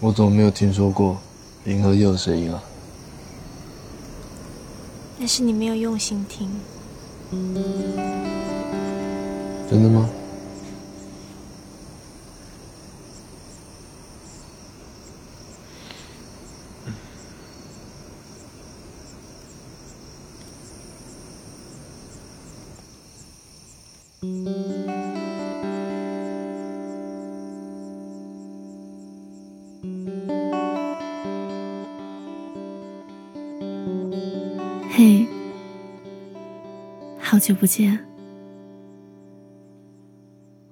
我怎么没有听说过银河又有声音了？那是你没有用心听。真的吗？久不见，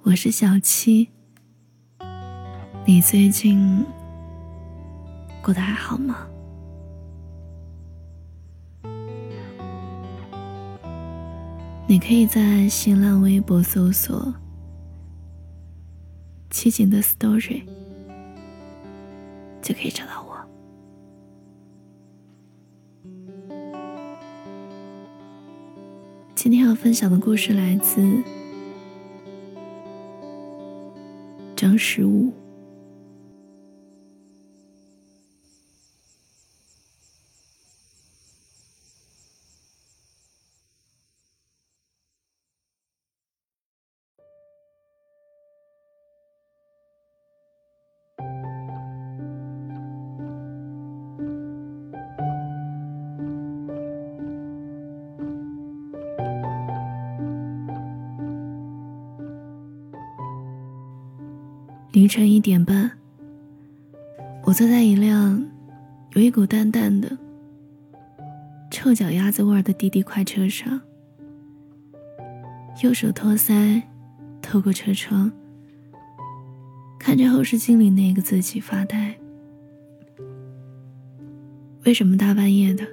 我是小七。你最近过得还好吗？你可以在新浪微博搜索“七锦的 story”，就可以找到今天要分享的故事来自张十五。凌晨一点半，我坐在一辆有一股淡淡的臭脚丫子味儿的滴滴快车上，右手托腮，透过车窗，看着后视镜里那个自己发呆。为什么大半夜的，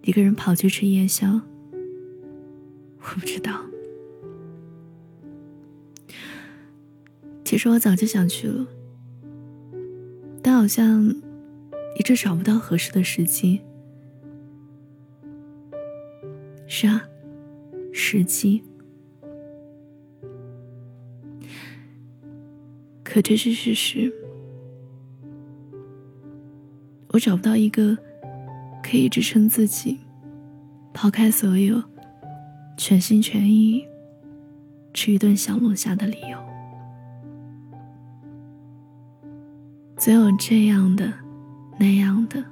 一个人跑去吃夜宵？我不知道。其实我早就想去了，但好像一直找不到合适的时机。是啊，时机。可这是事实，我找不到一个可以支撑自己抛开所有，全心全意吃一顿小龙虾的理由。总有这样的、那样的，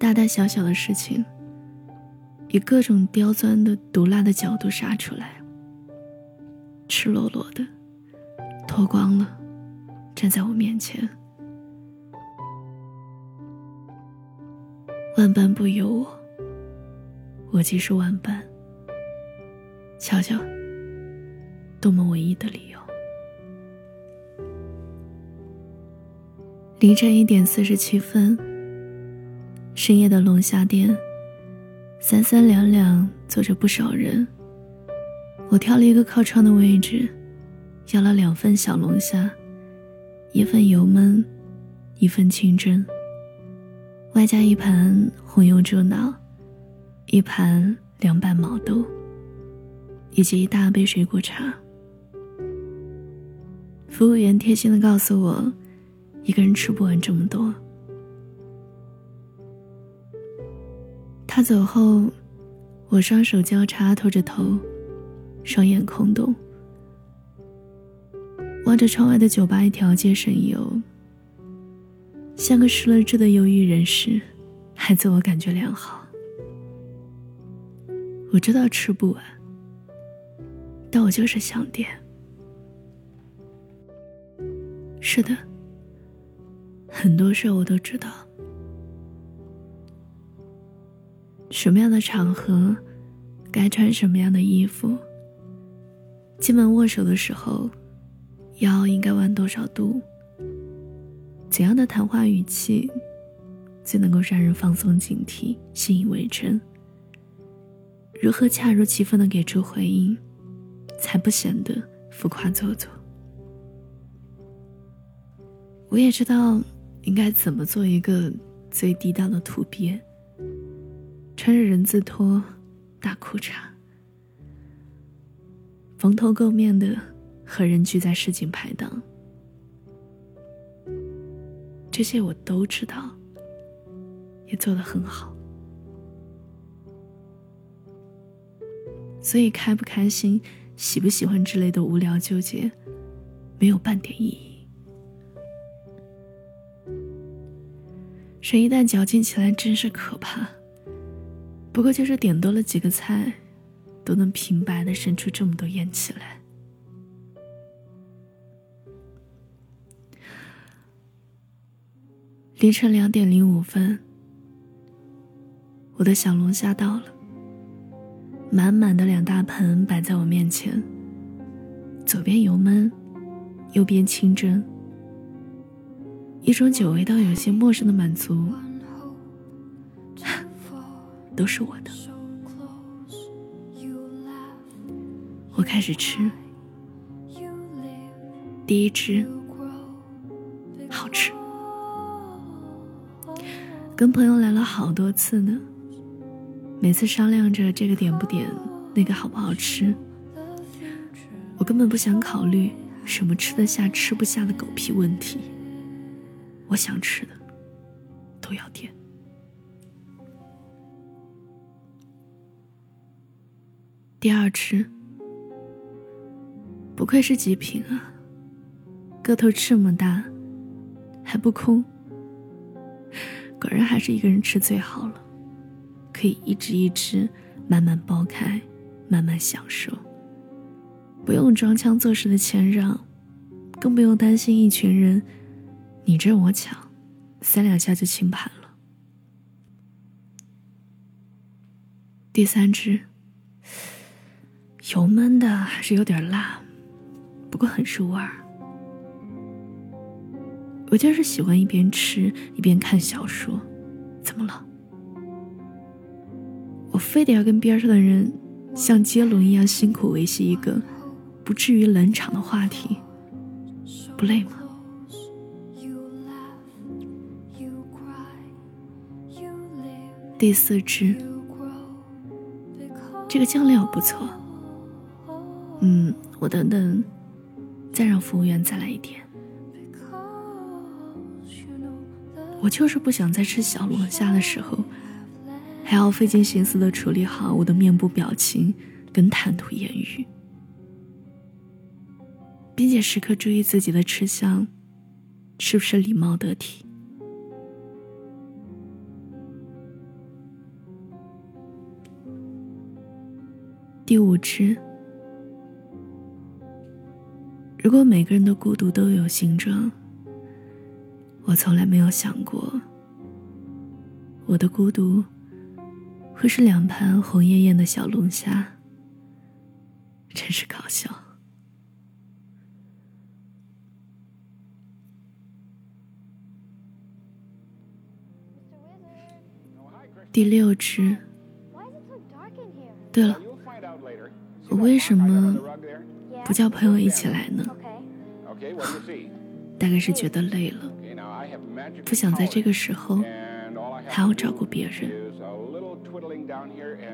大大小小的事情，以各种刁钻的、毒辣的角度杀出来，赤裸裸的，脱光了，站在我面前。万般不由我，我即是万般。瞧瞧，多么唯一的理凌晨一点四十七分，深夜的龙虾店，三三两两坐着不少人。我挑了一个靠窗的位置，要了两份小龙虾，一份油焖，一份清蒸，外加一盘红油猪脑，一盘凉拌毛豆，以及一大杯水果茶。服务员贴心的告诉我。一个人吃不完这么多。他走后，我双手交叉托着头，双眼空洞，望着窗外的酒吧一条街神游，像个失了智的忧郁人士，还自我感觉良好。我知道吃不完，但我就是想点。是的。很多事我都知道，什么样的场合该穿什么样的衣服，进门握手的时候腰应该弯多少度，怎样的谈话语气最能够让人放松警惕、信以为真，如何恰如其分的给出回应，才不显得浮夸做作。我也知道。应该怎么做一个最地道的土鳖？穿着人字拖、大裤衩，蓬头垢面的和人聚在市井排档。这些我都知道，也做得很好。所以开不开心、喜不喜欢之类的无聊纠结，没有半点意义。水一旦矫情起来，真是可怕。不过就是点多了几个菜，都能平白的生出这么多怨气来。凌晨两点零五分，我的小龙虾到了，满满的两大盆摆在我面前，左边油焖，右边清蒸。一种久违到有些陌生的满足，都是我的。我开始吃，第一只好吃，跟朋友来了好多次呢，每次商量着这个点不点，那个好不好吃。我根本不想考虑什么吃得下吃不下的狗屁问题。我想吃的都要点。第二只，不愧是极品啊，个头这么大，还不空。果然还是一个人吃最好了，可以一只一只慢慢剥开，慢慢享受，不用装腔作势的谦让，更不用担心一群人。你争我抢，三两下就清盘了。第三只，油焖的还是有点辣，不过很入味儿。我就是喜欢一边吃一边看小说，怎么了？我非得要跟边上的人像接龙一样辛苦维系一个不至于冷场的话题，不累吗？第四只，这个酱料不错。嗯，我等等，再让服务员再来一点。我就是不想在吃小龙虾的时候，还要费尽心思的处理好我的面部表情跟谈吐言语，并且时刻注意自己的吃相是不是礼貌得体。第五只，如果每个人的孤独都有形状，我从来没有想过，我的孤独会是两盘红艳艳的小龙虾，真是搞笑。第六只，对了。我为什么不叫朋友一起来呢？大概是觉得累了，不想在这个时候还要照顾别人。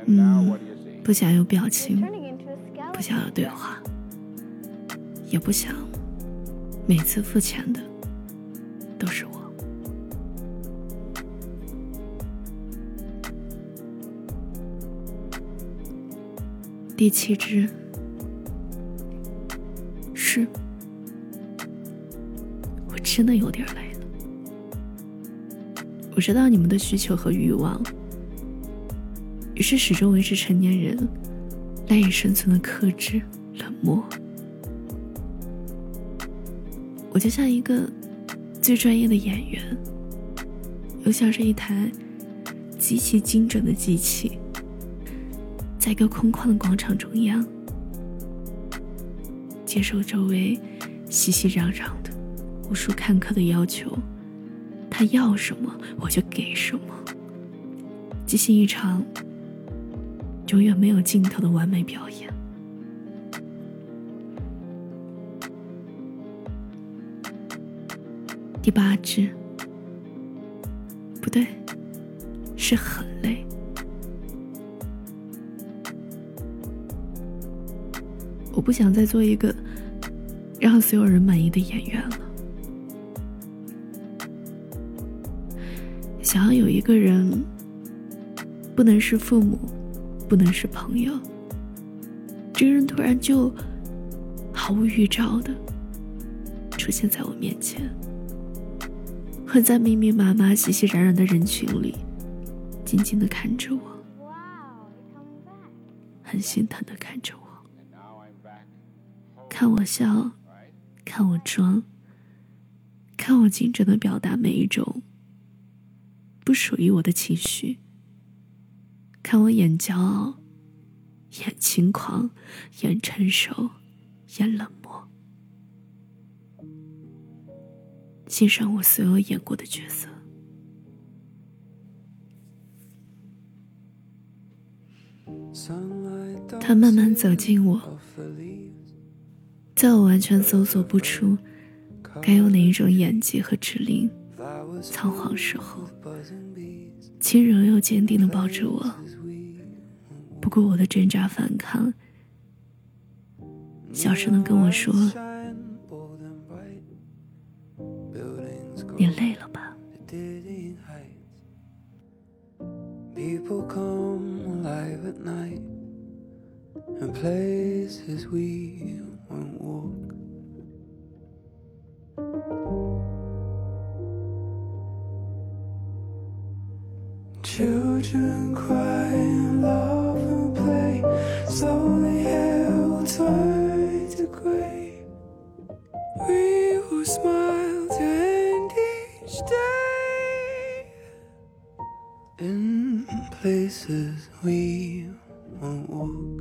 嗯，不想有表情，不想有对话，也不想每次付钱的都是我。第七只，是，我真的有点累了。我知道你们的需求和欲望，于是始终维持成年人赖以生存的克制、冷漠。我就像一个最专业的演员，又像是一台极其精准的机器。在一个空旷的广场中央，接受周围熙熙攘攘的无数看客的要求，他要什么我就给什么，进行一场永远没有尽头的完美表演。第八只，不对，是很不想再做一个让所有人满意的演员了。想要有一个人，不能是父母，不能是朋友，这个人突然就毫无预兆的出现在我面前，会在密密麻麻、熙熙攘攘的人群里，静静的看着我，很心疼的看着我，看我笑，看我装，看我精准的表达每一种。不属于我的情绪。看我演骄傲，演轻狂，演成熟，演冷漠，欣赏我所有演过的角色。他慢慢走近我，在我完全搜索不出该用哪一种演技和指令。仓皇时候，轻柔又坚定的抱着我，不顾我的挣扎反抗，小声的跟我说：“你累了吧？” Children cry and laugh and play, slowly held tight to gray. We will smile to end each day in places we won't walk.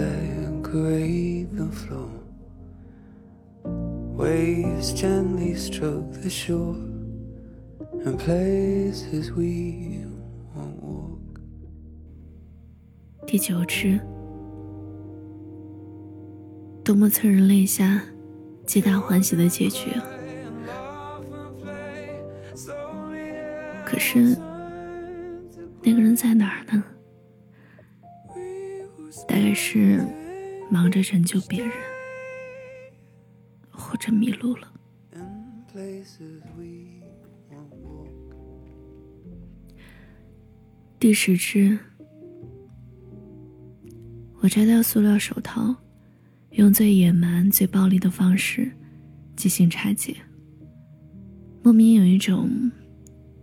Petals decorate the floor. Waves gently stroke the shore. And places we won't walk. 第九支，多么催人泪下、皆大欢喜的结局啊！可是。那个人在哪儿呢？大概是忙着拯救别人，或者迷路了。第十只，我摘掉塑料手套，用最野蛮、最暴力的方式进行拆解，莫名有一种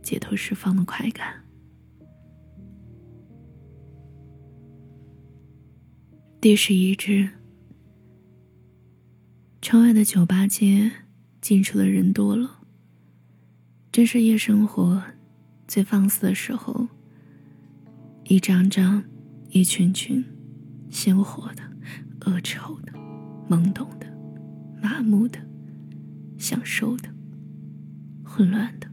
解脱释放的快感。第十一支，窗外的酒吧街，进出的人多了。正是夜生活最放肆的时候。一张张，一群群，鲜活的，恶臭的，懵懂的，麻木的，享受的，混乱的，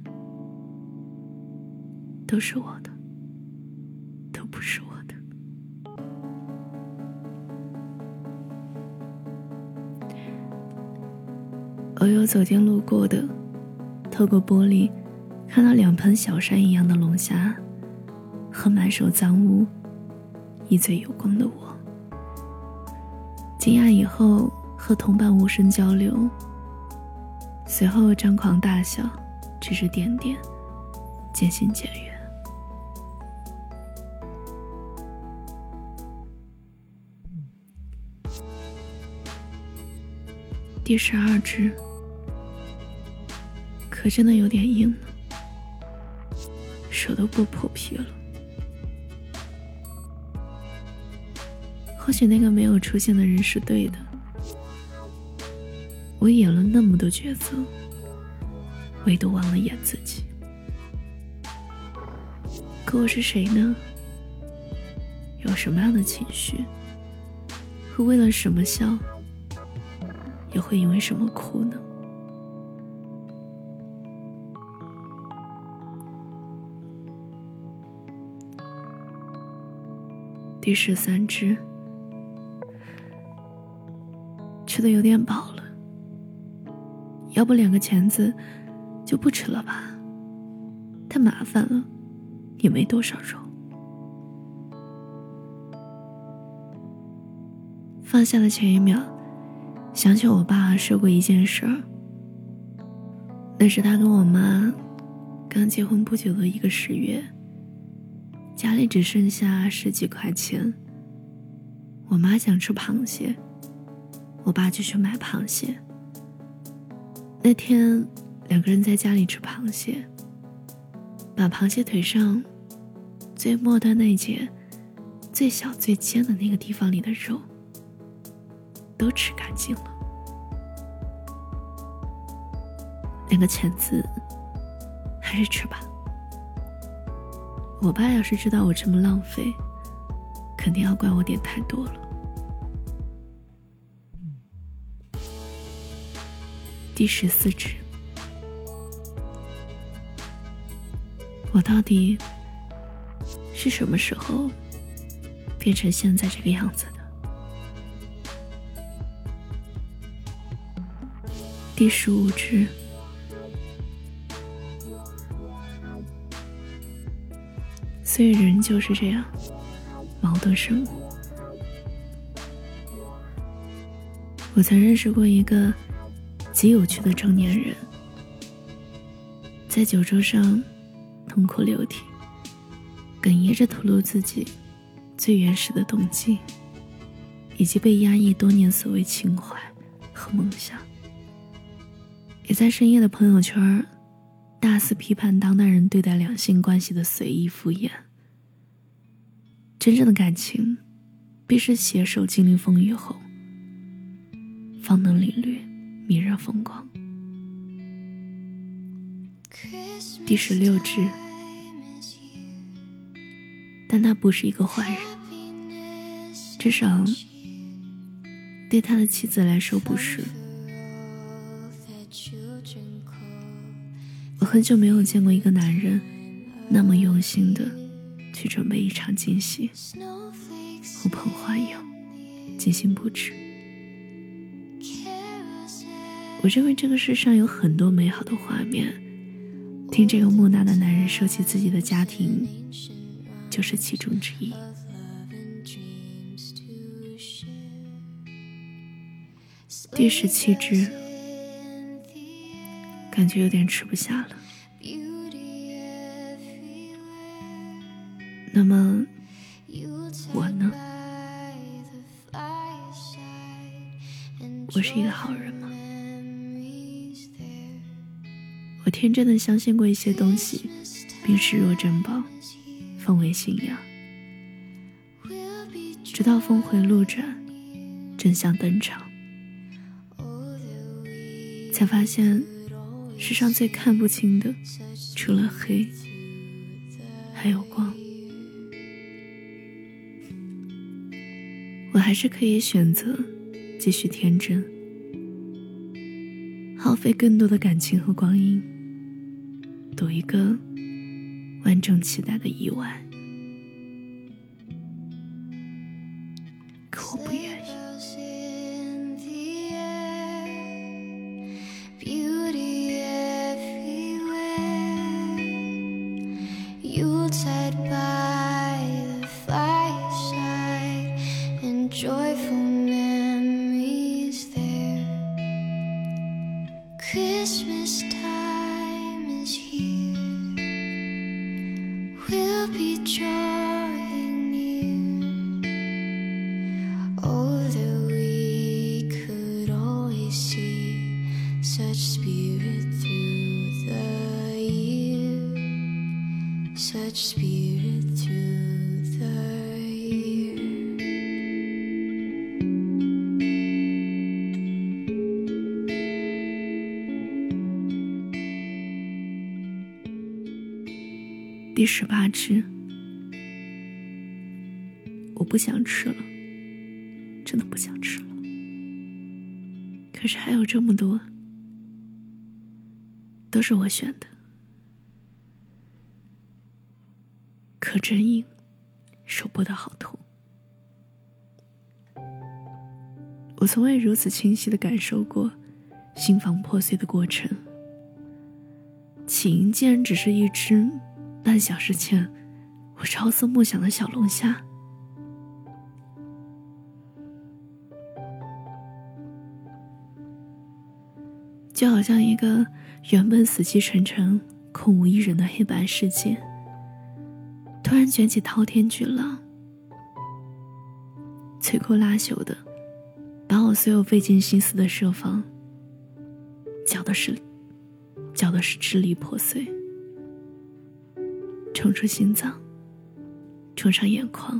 都是我的，都不是我。我有走进路过的，透过玻璃，看到两盆小山一样的龙虾，和满手脏污、一嘴有光的我。惊讶以后，和同伴无声交流，随后张狂大笑，指指点点，渐行渐远。第十二只。可真的有点硬了，手都不破皮了。或许那个没有出现的人是对的。我演了那么多角色，唯独忘了演自己。可我是谁呢？有什么样的情绪？会为了什么笑？又会因为什么哭呢？第十三只，吃的有点饱了，要不两个钳子就不吃了吧？太麻烦了，也没多少肉。放下的前一秒，想起我爸说过一件事儿。那是他跟我妈刚结婚不久的一个十月，家里只剩下十几块钱。我妈想吃螃蟹，我爸就去买螃蟹。那天两个人在家里吃螃蟹，把螃蟹腿上最末端那节、最小最尖的那个地方里的肉。都吃干净了，两个钳子还是吃吧。我爸要是知道我这么浪费，肯定要怪我点太多了。第十四支，我到底是什么时候变成现在这个样子的？第十五支，所以人就是这样，矛盾生物。我曾认识过一个极有趣的中年人，在酒桌上痛哭流涕，哽咽着吐露自己最原始的动机，以及被压抑多年所谓情怀和梦想。也在深夜的朋友圈大肆批判当代人对待两性关系的随意敷衍。真正的感情，必是携手经历风雨后，方能领略迷人风光。第十六只，但他不是一个坏人，至少对他的妻子来说不是。很久没有见过一个男人那么用心的去准备一场惊喜，呼朋唤友，精心布置。我认为这个世上有很多美好的画面，听这个木讷的男人说起自己的家庭，就是其中之一。第十七只。感觉有点吃不下了。那么，我呢？我是一个好人吗？我天真的相信过一些东西，并视若珍宝，奉为信仰。直到峰回路转，真相登场，才发现。世上最看不清的，除了黑，还有光。我还是可以选择继续天真，耗费更多的感情和光阴，赌一个万众期待的意外。Such spirit through the year, such spirit through the year. 第十八只，我不想吃了，真的不想吃了。可是还有这么多，是我选的，可真硬，手剥的好痛。我从未如此清晰的感受过心房破碎的过程。起因竟然只是一只半小时前我朝思暮想的小龙虾。就好像一个原本死气沉沉、空无一人的黑白世界，突然卷起滔天巨浪，摧枯拉朽的，把我所有费尽心思的设防，搅的是，搅的是支离破碎，冲出心脏，冲上眼眶。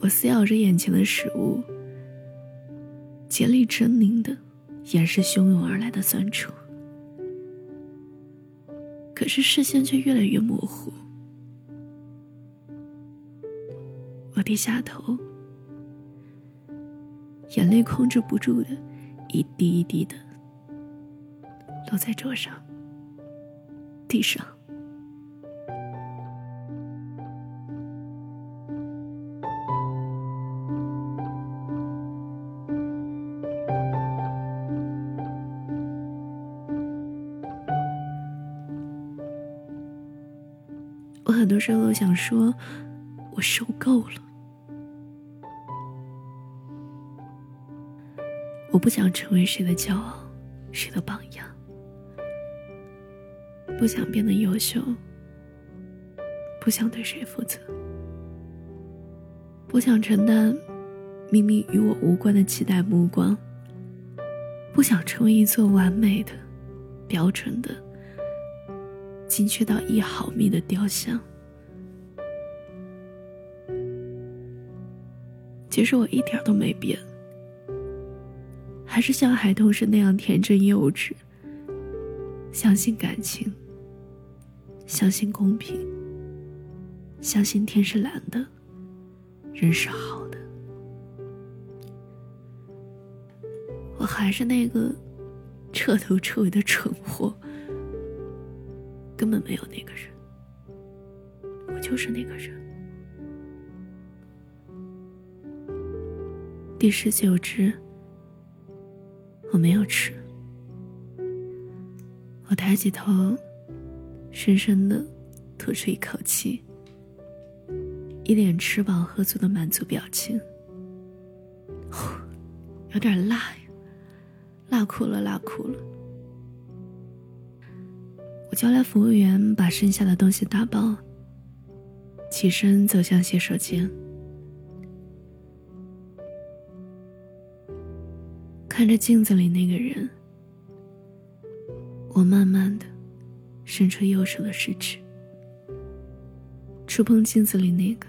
我撕咬着眼前的食物。竭力狰狞的掩饰汹涌而来的酸楚，可是视线却越来越模糊。我低下头，眼泪控制不住的一滴一滴的落在桌上、地上。很多时候想说，我受够了。我不想成为谁的骄傲，谁的榜样。不想变得优秀，不想对谁负责，不想承担明明与我无关的期待目光，不想成为一座完美的、标准的、精确到一毫米的雕像。其实我一点都没变，还是像孩童时那样天真幼稚，相信感情，相信公平，相信天是蓝的，人是好的。我还是那个彻头彻尾的蠢货，根本没有那个人，我就是那个人。第十九只，我没有吃。我抬起头，深深的吐出一口气，一脸吃饱喝足的满足表情。有点辣呀，辣哭了，辣哭了。我叫来服务员，把剩下的东西打包，起身走向洗手间。看着镜子里那个人，我慢慢的伸出右手的食指，触碰镜子里那个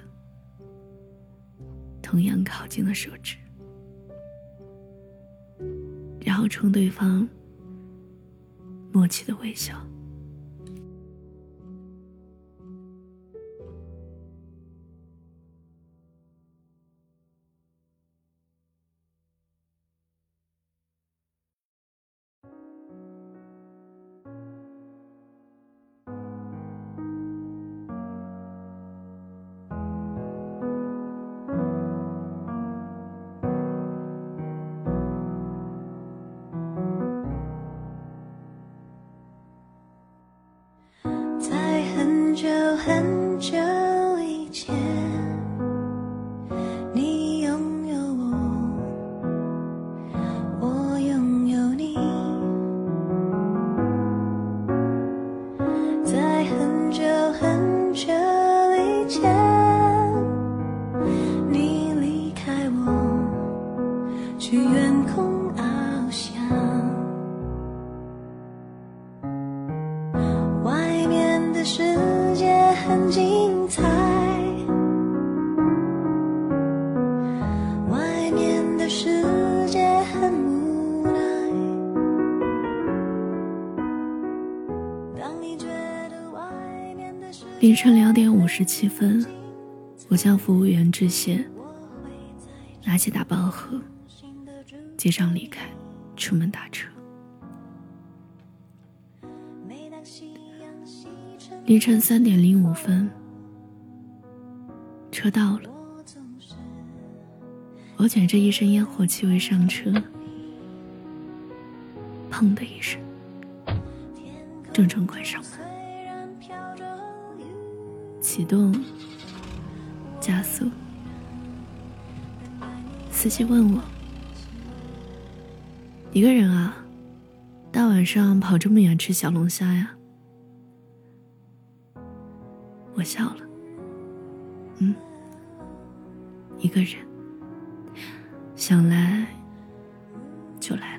同样靠近的手指，然后冲对方默契的微笑。凌晨两点五十七分，我向服务员致谢，拿起打包盒，结账离开，出门打车。凌晨三点零五分，车到了，我卷着一身烟火气味上车，砰的一声，正中关上。启动加速。司机问我一个人啊大晚上跑这么远吃小龙虾呀？我笑了嗯一个人想来就来。